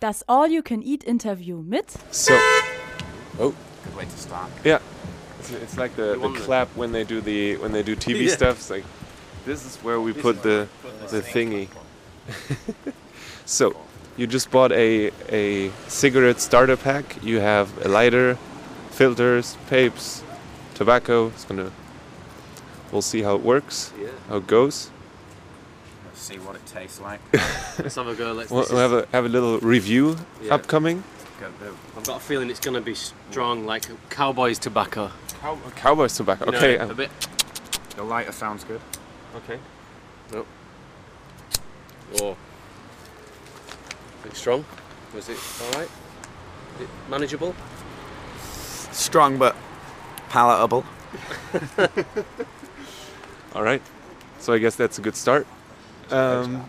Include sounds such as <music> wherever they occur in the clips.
Das All-You-Can-Eat-Interview mit So, oh Good way to start. yeah, it's, it's like the, the won the- clap when they do the when they do TV Yeah. stuff. It's like this is where we put the the thingy. <laughs> So, you just bought a a cigarette starter pack. You have a lighter, filters, papes, tobacco. It's gonna. We'll see how it works, Yeah. how it goes. Let's see what it tastes like. <laughs> Let's have a go. Let's. We'll, we'll have a have a little review Yeah. upcoming. Got a bit of I've got a feeling it's going to be strong, like cowboy's tobacco. cow- Cowboys tobacco. You know, Okay. a bit. The lighter sounds good. Okay. Nope. Oh. Bit strong. Was it all right? Is it manageable? Strong but palatable. <laughs> All right. So I guess that's a good start. Um,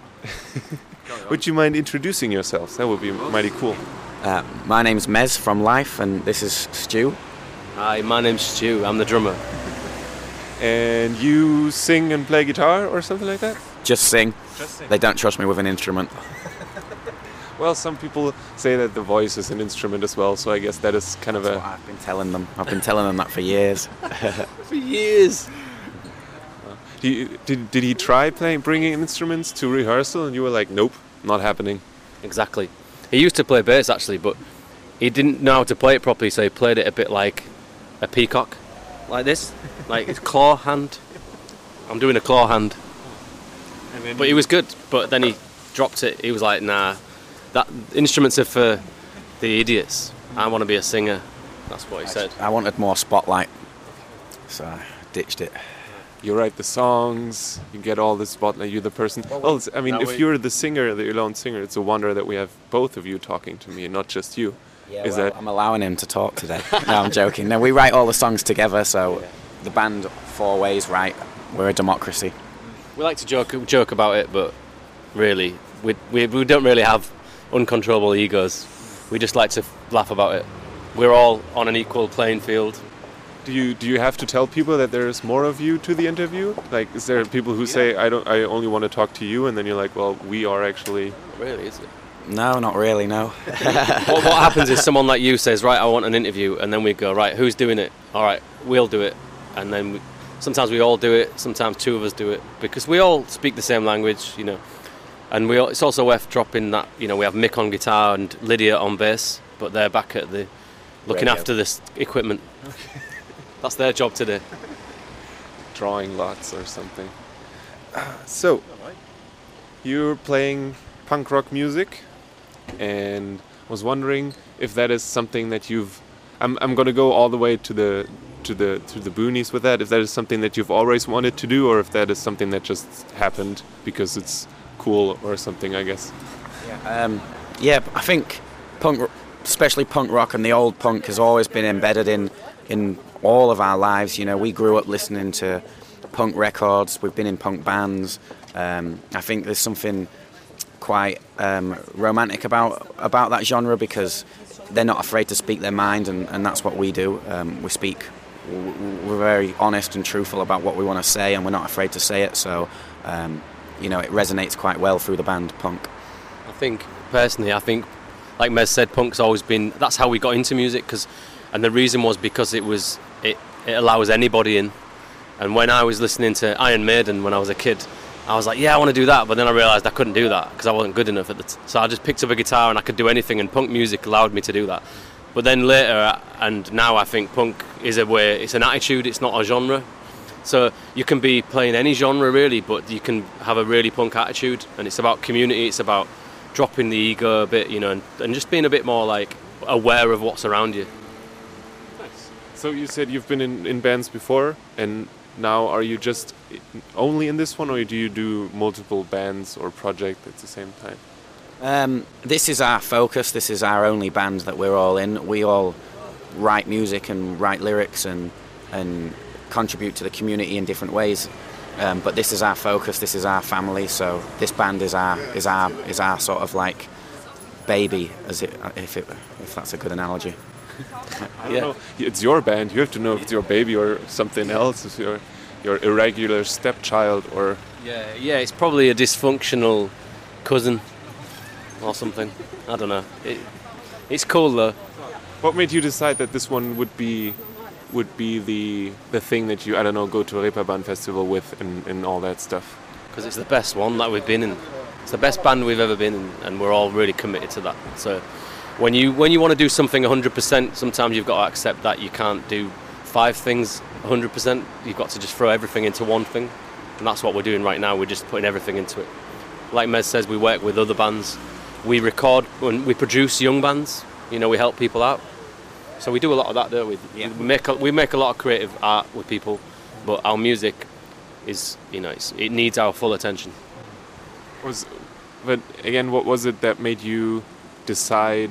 <laughs> would you mind introducing yourselves? That would be mighty cool. Uh, my name's Mez from Life, and this is Stu. Hi, my name's Stu. I'm the drummer. And you sing and play guitar or something like that? Just sing. They don't trust me with an instrument. <laughs> Well, some people say that the voice is an instrument as well, so I guess that is kind of That's what a. I've been telling them. I've been telling them that for years. <laughs> For years. Do did, did he try playing, bringing instruments to rehearsal, and you were like, nope, not happening? Exactly. He used to play bass actually, but he didn't know how to play it properly, so he played it a bit like a peacock, like this, like his claw hand. I'm doing a claw hand, but he was good. But then he dropped it. He was like, "Nah, that instruments are for the idiots. I want to be a singer." That's what he said. I wanted more spotlight, so I ditched it. You write the songs, you get all the spotlight, you're the person. Well, it's, I mean, if we- you're the singer, the alone singer, it's a wonder that we have both of you talking to me and not just you. Yeah, Is well, that- I'm allowing him to talk today. <laughs> no, I'm joking. No, we write all the songs together, so the band four ways right. We're a democracy. We like to joke joke about it, but really, we, we, we don't really have uncontrollable egos. We just like to laugh about it. We're all on an equal playing field. Do you do you have to tell people that there's more of you to the interview? Like, is there people who say I don't, I only want to talk to you, and then you're like, well, we are actually. Really, is it? No, not really. No. <laughs> what, what happens is someone like you says, right, I want an interview, and then we go, right, who's doing it? All right, we'll do it, and then we, sometimes we all do it. Sometimes two of us do it because we all speak the same language, you know. And we all, it's also worth dropping that you know we have Mick on guitar and Lydia on bass, but they're back at the looking Radio. after this equipment. That's their job today. drawing lots or something. So, you're playing punk rock music, and was wondering if that is something that you've. I'm, I'm going to go all the way to the to the to the boonies with that. If that is something that you've always wanted to do, or if that is something that just happened because it's cool or something. I guess. Yeah. Um, yeah, I think punk, especially punk rock and the old punk, has always been embedded in in all of our lives. You know, we grew up listening to punk records. We've been in punk bands. Um, I think there's something quite um, romantic about about that genre because they're not afraid to speak their mind, and, and that's what we do. Um, we speak. We're very honest and truthful about what we want to say, and we're not afraid to say it. So, um, you know, it resonates quite well through the band punk. I think personally, I think, like Mez said, punk's always been. That's how we got into music, because, and the reason was because it was it, it allows anybody in. And when I was listening to Iron Maiden when I was a kid, I was like, yeah, I want to do that, but then I realised I couldn't do that because I wasn't good enough at the. T- so I just picked up a guitar and I could do anything, and punk music allowed me to do that. But then later, and now I think punk is a way. It's an attitude. It's not a genre. So you can be playing any genre really, but you can have a really punk attitude, and it's about community. It's about dropping the ego a bit, you know, and, and just being a bit more like aware of what's around you. Nice. So you said you've been in, in bands before, and now are you just only in this one, or do you do multiple bands or projects at the same time? Um, this is our focus. This is our only band that we're all in. We all write music and write lyrics and and contribute to the community in different ways. Um, but this is our focus. This is our family. So this band is our is our is our sort of like baby, as it if it if that's a good analogy. I don't Yeah. know. It's your band. You have to know if it's your baby or something else. If your your irregular stepchild or Yeah, yeah, it's probably a dysfunctional cousin. or something. I don't know. It, it's cool though. What made you decide that this one would be would be the the thing that you I don't know go to a Reeperbahn festival with and, and all that stuff? Because it's the best one that we've been in. It's the best band we've ever been in, and we're all really committed to that. So when you when you want to do something 100%, sometimes you've got to accept that you can't do five things 100%. You've got to just throw everything into one thing, and that's what we're doing right now. We're just putting everything into it. Like Mez says, we work with other bands. We record and we produce young bands. You know, we help people out. So we do a lot of that, don't we? Yeah. We make a, we make a lot of creative art with people, but our music is you know it's, it needs our full attention. Was but again, what was it that made you decide?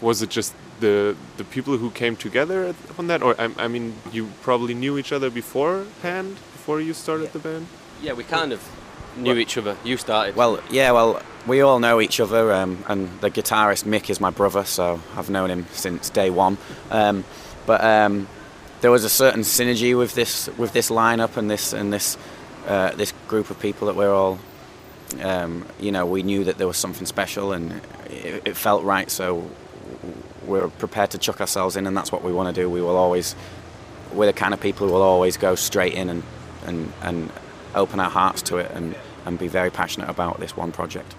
Was it just the the people who came together on that, or I, I mean, you probably knew each other beforehand before you started the band? Yeah, we kind of knew each other. You started. Well, yeah, well, we all know each other, um, and the guitarist Mick is my brother, so I've known him since day one. Um, but um, there was a certain synergy with this with this lineup and this and this uh, this group of people that we're all. Um, you know, we knew that there was something special, and it, it felt right. So we're prepared to chuck ourselves in, and that's what we want to do. We will always, we're the kind of people who will always go straight in and and and open our hearts to it, and and be very passionate about this one project.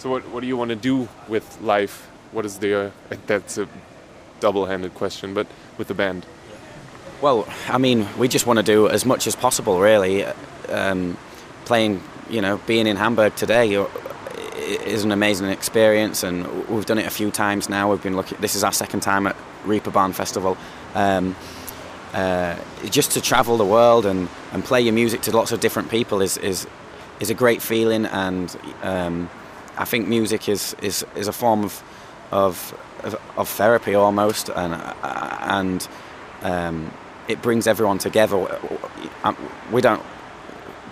So what what do you want to do with life? What is the uh, that's a double-handed question, but with the band. Well, I mean, we just want to do as much as possible, really. Um, playing, you know, being in Hamburg today uh, is an amazing experience, and we've done it a few times now. We've been looking. This is our second time at Reeperbahn Festival. Um, uh, just to travel the world and, and play your music to lots of different people is is, is a great feeling, and um, I think music is, is, is a form of, of of, of therapy almost, and and um, it brings everyone together. We don't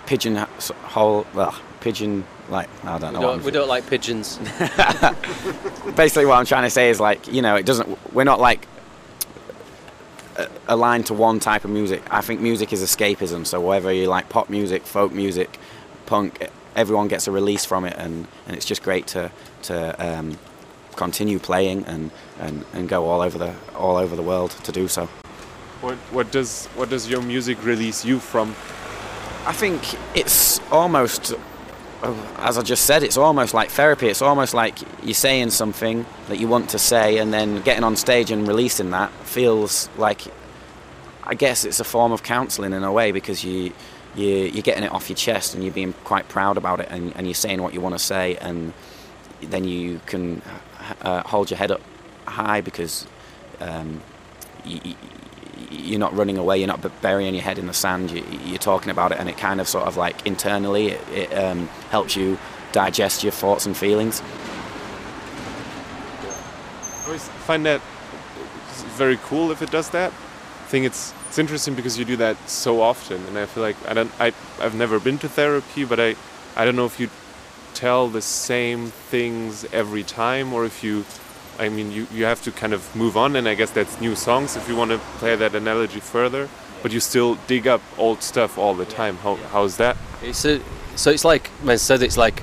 pigeonhole, well, pigeon like I don't know. We don't, we don't like pigeons. <laughs> Basically, what I'm trying to say is like you know, it doesn't. We're not like aligned to one type of music. I think music is escapism. So whether you like pop music, folk music, punk, everyone gets a release from it, and, and it's just great to to um, continue playing and, and, and go all over the all over the world to do so. What what does what does your music release you from? I think it's almost as I just said, it's almost like therapy. It's almost like you're saying something that you want to say, and then getting on stage and releasing that feels like, I guess, it's a form of counselling in a way because you, you you're getting it off your chest and you're being quite proud about it, and, and you're saying what you want to say, and then you can uh, hold your head up high because um, you, you're not running away, you're not burying your head in the sand, you, are talking about it, and it kind of sort of like internally it, it um, helps you digest your thoughts and feelings. I always find that very cool if it does that. I think it's it's interesting because you do that so often, and I feel like I don't I I've never been to therapy, but I I don't know if you tell the same things every time or if you I mean, you, you have to kind of move on, and I guess that's new songs if you want to play that analogy further. But you still dig up old stuff all the time. How how's that? It's a, so it's like man said. It's like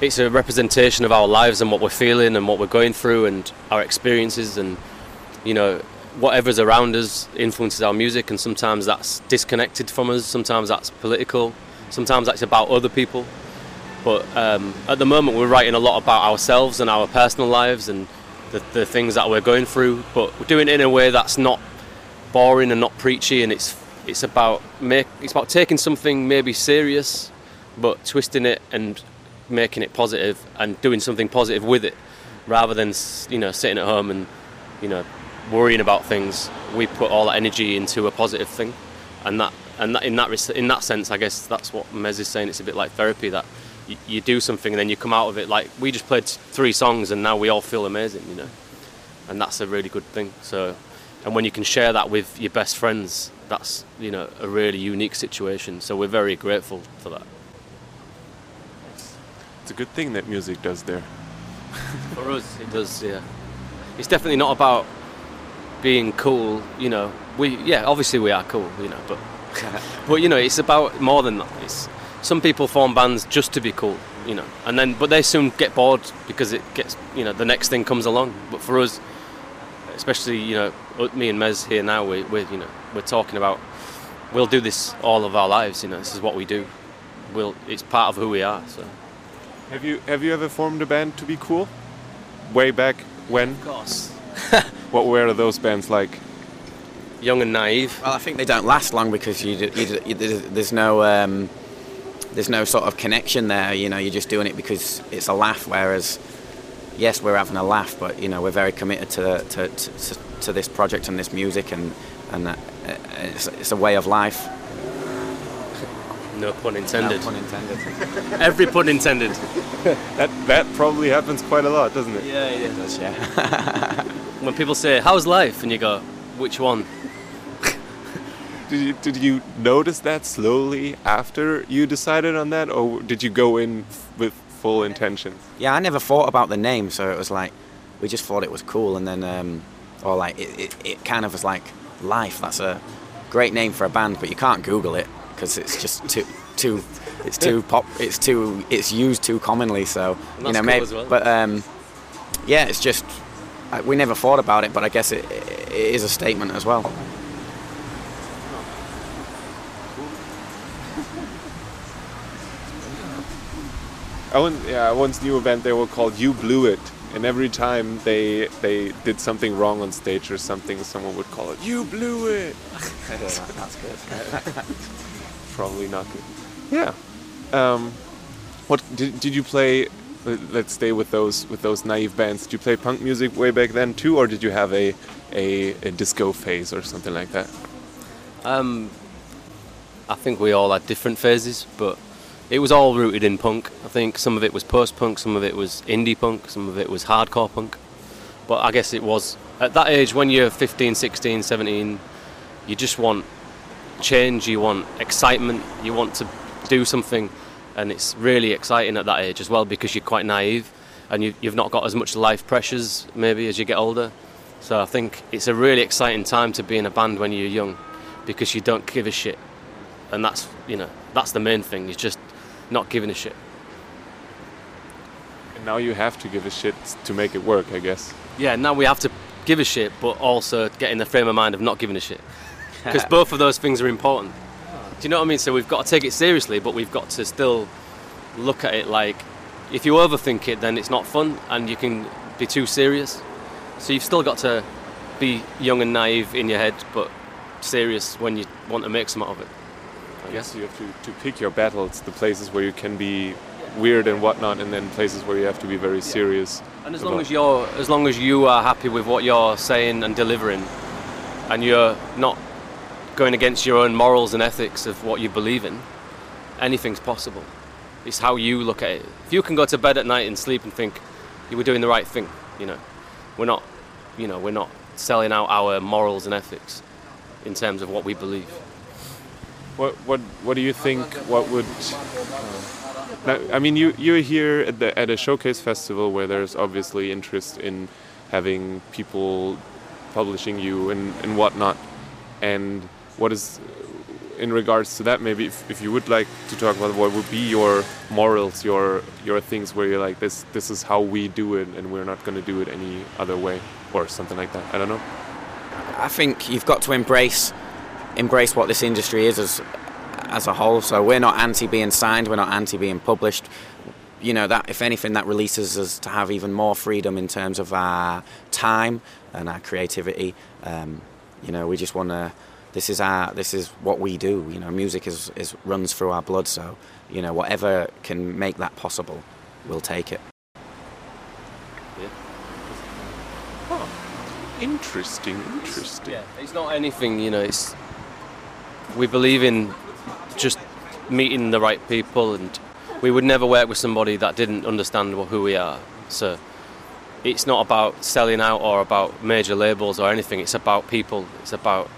it's a representation of our lives and what we're feeling and what we're going through and our experiences and you know whatever's around us influences our music and sometimes that's disconnected from us sometimes that's political sometimes that's about other people. But um, at the moment we're writing a lot about ourselves and our personal lives and the, the things that we're going through, but we're doing it in a way that's not boring and not preachy, and it's it's about make it's about taking something maybe serious, but twisting it and making it positive and doing something positive with it, rather than you know sitting at home and you know worrying about things. We put all that energy into a positive thing, and that and that in that in that sense, I guess that's what Mez is saying. It's a bit like therapy that you, you, do something and then you come out of it like we just played three songs and now we all feel amazing, you know, and that's a really good thing. So, and when you can share that with your best friends, that's you know a really unique situation. So we're very grateful for that. It's a good thing that music does there. for us, it does. Yeah, it's definitely not about being cool. You know, we yeah, obviously we are cool. You know, but <laughs> but you know, it's about more than that. It's some people form bands just to be cool, you know, and then but they soon get bored because it gets you know the next thing comes along. But for us, especially you know uh, me and Mez here now, we, we're you know we're talking about we'll do this all of our lives. You know, this is what we do. We'll it's part of who we are. So Have you have you ever formed a band to be cool? Way back when? of course, <laughs> What were those bands like? young and naive. Well, I think they don't last long because you, you, you there's- there's no um, there's no sort of connection there. You know, you're just doing it because it's a laugh. Whereas, yes, we're having a laugh, but you know, we're very committed to to, to, to this project and this music, and and uh, it's, it's a way of life. No pun intended. No pun intended. <laughs> Every pun intended. <laughs> That that probably happens quite a lot, doesn't it? Yeah, it Does, yeah. <laughs> When people say, "How's life?" and you go, "Which one?" Did you, did you notice that slowly after you decided on that, or did you go in f- with full intentions? Yeah, I never thought about the name, so it was like we just thought it was cool, and then um, or like it, it, it kind of was like life. That's a great name for a band, but you can't Google it because it's just too too it's too pop. It's too it's used too commonly. So And you know, cool maybe, as well. but um, yeah, it's just I, we never thought about it, but I guess it, it is a statement as well. <laughs> I once, yeah, I once knew a band. They were called You Blew It, and every time they they did something wrong on stage or something, someone would call it You Blew It. <laughs> That's good. <laughs> Probably not good. Yeah. Um, what did, did you play? let- Let's stay with those with those naive bands. Did you play punk music way back then too, or did you have a a, a disco phase or something like that? Um, I think we all had different phases, but it was all rooted in punk. I think some of it was post-punk, some of it was indie punk, some of it was hardcore punk. But I guess it was at that age when you're 15, 16, 17, you just want change, you want excitement, you want to do something, and it's really exciting at that age as well because you're quite naive and you, you've not got as much life pressures maybe as you get older. So I think it's a really exciting time to be in a band when you're young because you don't give a shit, and that's you know that's the main thing. Is just not giving a shit. And now you have to give a shit to make it work, I guess. Yeah, now we have to give a shit, but also get in the frame of mind of not giving a shit because both of those things are important. Do you know what I mean? So we've got to take it seriously, but we've got to still look at it like if you overthink it, then it's not fun, and you can be too serious. So you've still got to be young and naive in your head, but serious when you want to make some out of it. I guess you have to, to pick your battles, the places where you can be weird and whatnot, and then places where you have to be very serious. And as long as you're, as long as you are happy with what you're saying and delivering, and you're not going against your own morals and ethics of what you believe in, anything's possible. It's how you look at it. If you can go to bed at night and sleep and think you were doing the right thing, you know, we're not, you know, we're not selling out our morals and ethics in terms of what we believe. What what what do you think? What would? Uh, now, I mean, you you're here at the at a showcase festival where there's obviously interest in having people publishing you and and whatnot. And what is in regards to that? Maybe if, if you would like to talk about what would be your morals, your your things where you're like this this is how we do it, and we're not going to do it any other way or something like that. I don't know. I think you've got to embrace embrace what this industry is as as a whole. So we're not anti being signed, we're not anti being published. You know that if anything, that releases us to have even more freedom in terms of our time and our creativity. Um, you know, we just want to. This is our. This is what we do. You know, music is, is runs through our blood. So you know, whatever can make that possible, we'll take it. Yeah. Interesting, interesting. yeah It's not anything, you know. It's we believe in just meeting the right people, and we would never work with somebody that didn't understand who we are. So it's not about selling out or about major labels or anything. It's about people. It's about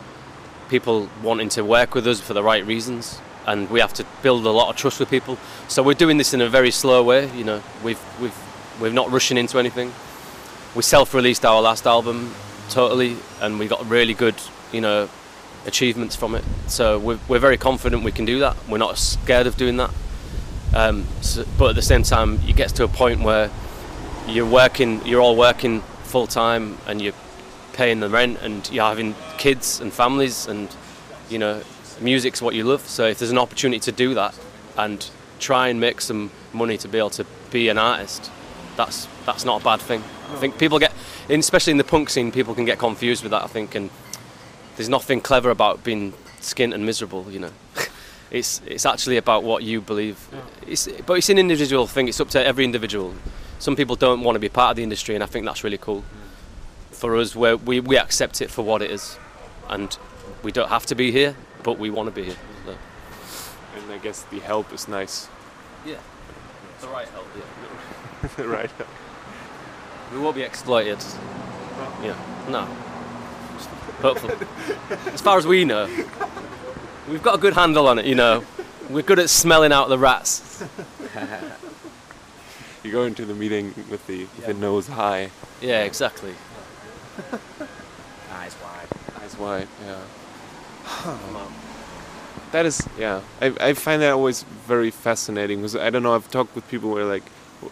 people wanting to work with us for the right reasons, and we have to build a lot of trust with people. So we're doing this in a very slow way. You know, we've we've we're not rushing into anything. We self-released our last album totally, and we got really good, you know, achievements from it. So we're, we're very confident we can do that. We're not scared of doing that. Um, so, but at the same time, it gets to a point where you're working, you're all working full time, and you're paying the rent, and you're having kids and families, and you know, music's what you love. So if there's an opportunity to do that, and try and make some money to be able to be an artist, that's that's not a bad thing. I think people get, especially in the punk scene, people can get confused with that. I think, and there's nothing clever about being skint and miserable. You know, <laughs> it's it's actually about what you believe. It's but it's an individual thing. It's up to every individual. Some people don't want to be part of the industry, and I think that's really cool. For us, where we we accept it for what it is, and we don't have to be here, but we want to be here. So. And I guess the help is nice. Yeah, the right help. Yeah. <laughs> right. help. We won't be exploited. Yeah, no. Hopefully. as far as we know, we've got a good handle on it, you know. We're good at smelling out the rats. <laughs> You go into the meeting with the, with the nose high, Yeah, exactly. <laughs> Eyes wide. eyes wide. Yeah. That is, yeah. I, I find that always very fascinating because I don't know. I've talked with people where like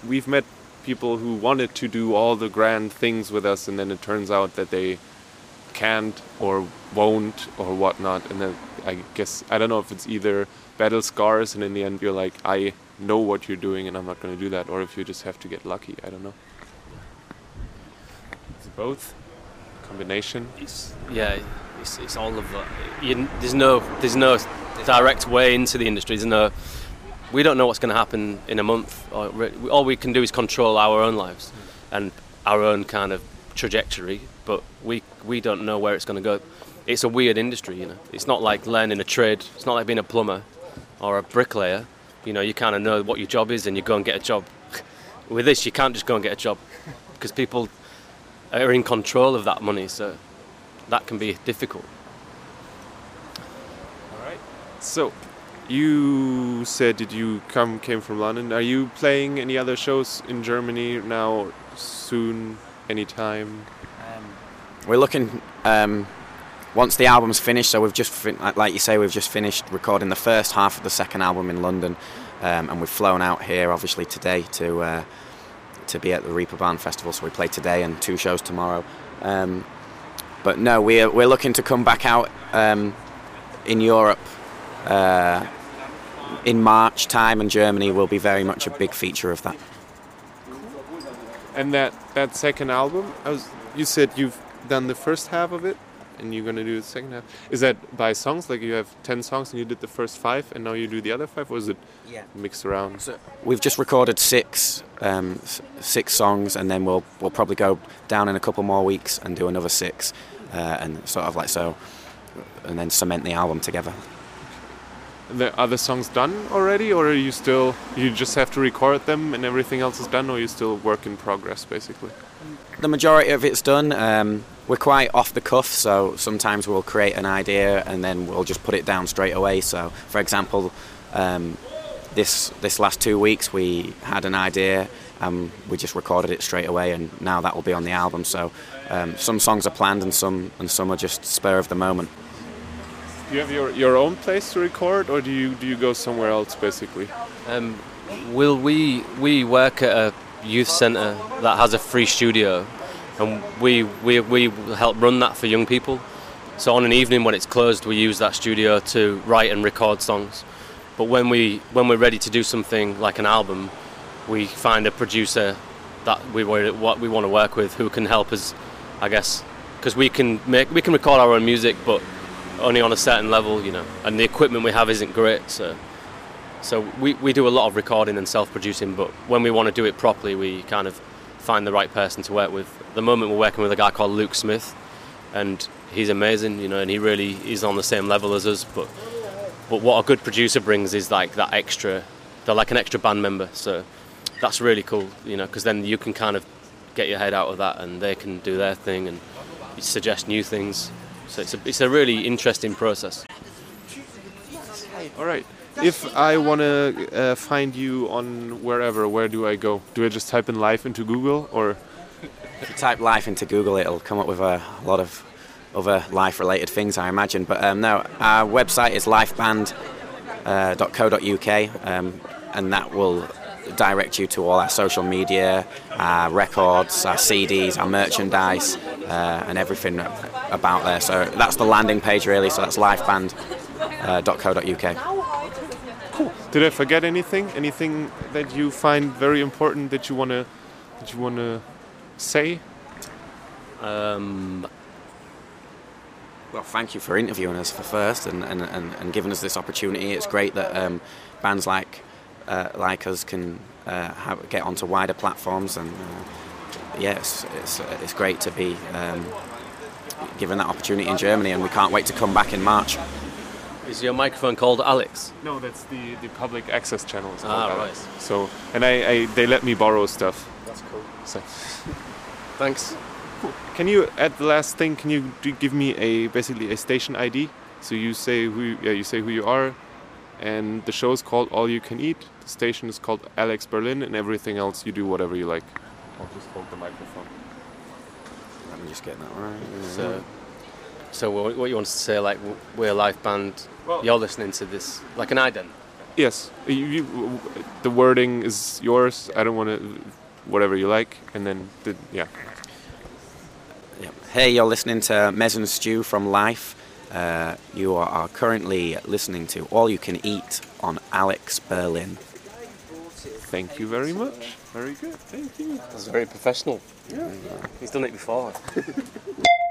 we've met people who wanted to do all the grand things with us, and then it turns out that they can't or won't or whatnot. And then I guess I don't know if it's either battle scars, and in the end you're like, I know what you're doing, and I'm not going to do that, or if you just have to get lucky. I don't know. It's both combination. It's, yeah, it's, it's all of that. You, there's no there's no direct way into the industry. There's no we don't know what's going to happen in a month. All we can do is control our own lives and our own kind of trajectory. But we we don't know where it's going to go. It's a weird industry, you know. It's not like learning a trade. It's not like being a plumber or a bricklayer. You know, you kind of know what your job is and you go and get a job. <laughs> With this, you can't just go and get a job because people are in control of that money. So that can be difficult. All right. So, you said did you come came from London? Are you playing any other shows in Germany now? Soon, anytime? We're looking um, once the album's finished. So we've just, fin- like- like you say, we've just finished recording the first half of the second album in London, um, and we've flown out here obviously today to uh, to be at the Reeperbahn Festival. So we play today and two shows tomorrow. Um, but no, we're we're looking to come back out um, in Europe. Uh, in March time, and Germany will be very much a big feature of that. And that that second album, was you said you've done the first half of it, and you're gonna do the second half. Is that by songs? Like you have ten songs and you did the first five, and now you do the other five, or is it Yeah. mixed around? So we've just recorded six um, six songs, and then we'll we'll probably go down in a couple more weeks and do another six, uh, and sort of like so, and then cement the album together. The other songs done already, or are you still you just have to record them and everything else is done, or you still work in progress basically? The majority of it's done. Um, we're quite off the cuff, so sometimes we'll create an idea and then we'll just put it down straight away. So, for example, um, this this last two weeks we had an idea and we just recorded it straight away, and now that will be on the album. So, um, some songs are planned and some and some are just spur of the moment. Do you have your, your own place to record, or do you do you go somewhere else basically? Um, will we we work at a youth centre that has a free studio, and we, we we help run that for young people. So on an evening when it's closed, we use that studio to write and record songs. But when we when we're ready to do something like an album, we find a producer that we what we want to work with who can help us, I guess, because we can make we can record our own music, but only on a certain level, you know, and the equipment we have isn't great, so. So we, we do a lot of recording and self-producing, but when we want to do it properly, we kind of find the right person to work with. At the moment, we're working with a guy called Luke Smith, and he's amazing, you know, and he really is on the same level as us. But but what a good producer brings is like that extra, they're like an extra band member. So that's really cool, you know, because then you can kind of get your head out of that, and they can do their thing and suggest new things. So it's a, it's a really interesting process. All right. If I want to uh, find you on wherever, where do I go? Do I just type in live into Google, or If you type life into Google, it'll come up with a lot of other life-related things, I imagine. But um, no, our website is lifeband.co.uk. Um, and that will direct you to all our social media, our records, our CDs, our merchandise, uh, and everything about there. So that's the landing page really. So that's lifeband.co.uk. Did I forget anything? Anything that you find very important that you wanna that you wanna say? Um, Well, thank you for interviewing us for first and, and, and, and giving us this opportunity. It's great that um, bands like uh, like us can uh, have, get onto wider platforms, and uh, yeah, it's, it's, it's great to be um, given that opportunity in Germany, and we can't wait to come back in March. Is your microphone called Alex? No, that's the, the public access channel. It's Ah, right. Alex. So, and I, I they let me borrow stuff. That's cool. So, Thanks. can you at the last thing? Can you do, give me a basically a station ID? So you say who you, yeah you say who you are, and the show is called All You Can Eat. The station is called Alex Berlin, and everything else you do whatever you like. I'll just hold the microphone. Let me just get that right. So, so what what you want to say? Like we're a live band. Well- You're listening to this like an ident. Yes, you, you, the wording is yours. I don't want to, whatever you like, and then the, yeah. Yeah. Hey, you're listening to Mez and Stu from Life. Uh, you are currently listening to All You Can Eat on Alex Berlin. Thank you very much. Very good. Thank you. That's very professional. Yeah. He's done it before. <laughs>